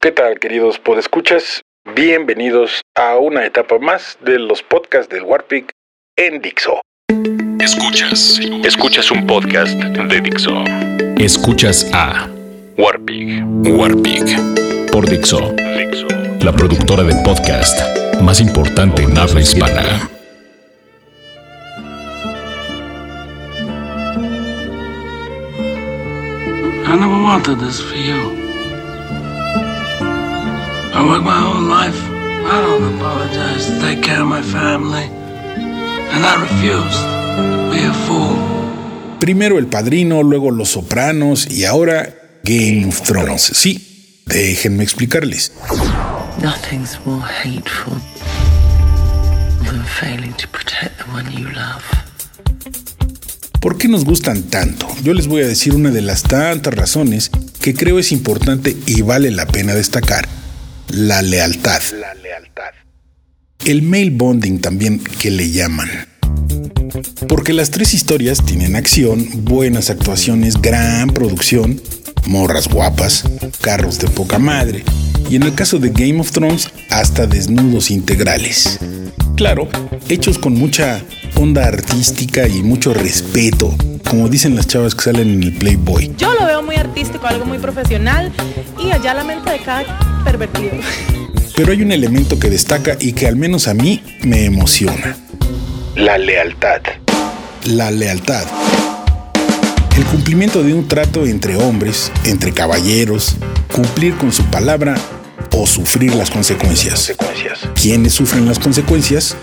¿Qué tal, queridos podescuchas? Bienvenidos a una etapa más de los podcasts del Warpic en Dixo. Escuchas. Escuchas un podcast de Dixo. Escuchas a Warpig. Warpig por Dixo, Dixo. la productora de podcast más importante en habla hispana. I never wanted this for you. I worked my whole life. I don't apologize to take care of my family. And I refused to be a fool. Primero El Padrino, luego Los Sopranos y ahora Game of Thrones. Sí, déjenme explicarles. Nothing's more hateful than failing to protect the one you love. ¿Por qué nos gustan tanto? Yo les voy a decir una de las tantas razones que creo es importante y vale la pena destacar. La lealtad. La lealtad. El mail bonding también que le llaman. Porque las tres historias tienen acción, buenas actuaciones, gran producción, morras guapas, carros de poca madre y en el caso de Game of Thrones hasta desnudos integrales. Claro, hechos con mucha onda artística y mucho respeto, como dicen las chavas que salen en el Playboy. Yo lo veo muy artístico, algo muy profesional y allá la mente de cada pervertido. Pero hay un elemento que destaca y que al menos a mí me emociona. La lealtad. La lealtad. El cumplimiento de un trato entre hombres, entre caballeros, cumplir con su palabra o sufrir las consecuencias. ¿Quiénes sufren las consecuencias?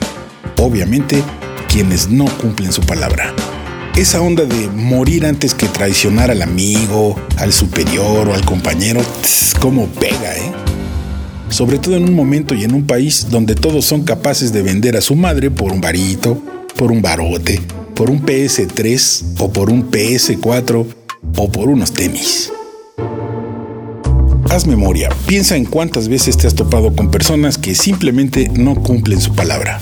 Obviamente, quienes no cumplen su palabra. Esa onda de morir antes que traicionar al amigo, al superior o al compañero, tss, cómo pega, ¿eh? Sobre todo en un momento y en un país donde todos son capaces de vender a su madre por un varito, por un barote, por un PS3 o por un PS4 o por unos tenis. Haz memoria, piensa en cuántas veces te has topado con personas que simplemente no cumplen su palabra.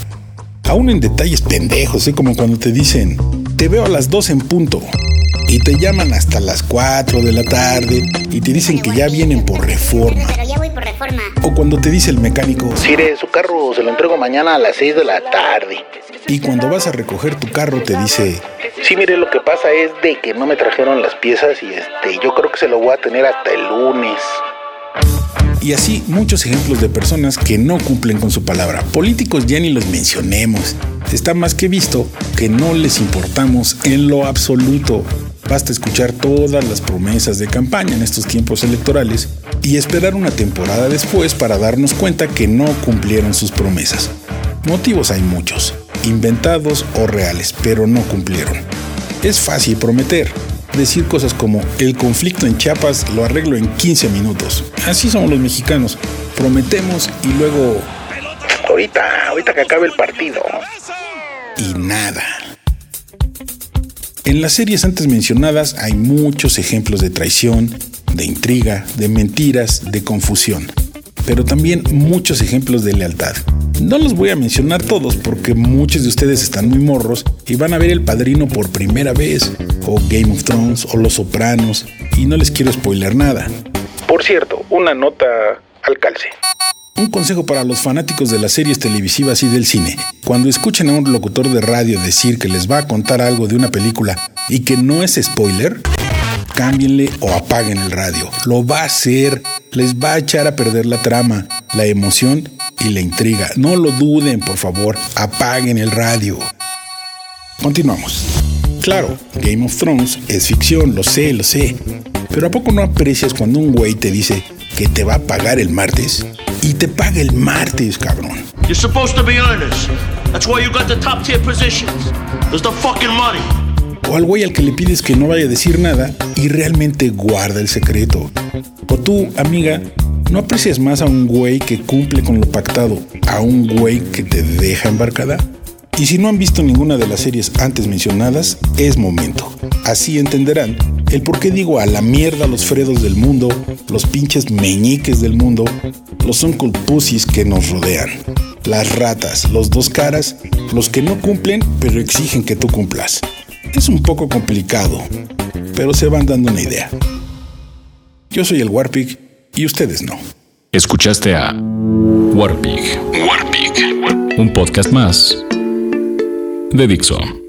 Aún en detalles pendejos, ¿eh? como cuando te dicen, te veo a las 2 en punto. Y te llaman hasta las 4 de la tarde y te dicen que ya vienen por reforma. Pero ya voy por reforma. O cuando te dice el mecánico, Mire, su carro se lo entrego mañana a las 6 de la tarde. y cuando vas a recoger tu carro te dice, Sí, mire, lo que pasa es de que no me trajeron las piezas y este, yo creo que se lo voy a tener hasta el lunes. Y así muchos ejemplos de personas que no cumplen con su palabra. Políticos ya ni los mencionemos. Está más que visto que no les importamos en lo absoluto. Basta escuchar todas las promesas de campaña en estos tiempos electorales y esperar una temporada después para darnos cuenta que no cumplieron sus promesas. Motivos hay muchos, inventados o reales, pero no cumplieron. Es fácil prometer, decir cosas como el conflicto en Chiapas lo arreglo en 15 minutos. Así somos los mexicanos. Prometemos y luego Ahorita, ahorita que acabe el partido. Y nada. En las series antes mencionadas hay muchos ejemplos de traición, de intriga, de mentiras, de confusión, pero también muchos ejemplos de lealtad. No los voy a mencionar todos porque muchos de ustedes están muy morros y van a ver El Padrino por primera vez, o Game of Thrones, o Los Sopranos, y no les quiero spoiler nada. Por cierto, una nota al calce. Un consejo para los fanáticos de las series televisivas y del cine. Cuando escuchen a un locutor de radio decir que les va a contar algo de una película y que no es spoiler, cámbienle o apaguen el radio. Lo va a hacer, les va a echar a perder la trama, la emoción y la intriga. No lo duden, por favor, apaguen el radio. Continuamos. Claro, Game of Thrones es ficción, lo sé, lo sé. Pero ¿a poco no aprecias cuando un güey te dice que te va a pagar el martes? Y te paga el martes, cabrón. You're supposed to be earnest. That's why you got the top tier positions. There's the fucking money. O al güey al que le pides que no vaya a decir nada y realmente guarda el secreto. O tú, amiga, no aprecias más a un güey que cumple con lo pactado a un güey que te deja embarcada. Y si no han visto ninguna de las series antes mencionadas, es momento. Así entenderán el por qué digo a la mierda los Fredos del mundo, los pinches meñiques del mundo, los Uncle Pussies que nos rodean, las ratas, los dos caras, los que no cumplen pero exigen que tú cumplas. Es un poco complicado, pero se van dando una idea. Yo soy el Warpig y ustedes no. Escuchaste a Warpig. Warpig. Un podcast más de Dixon.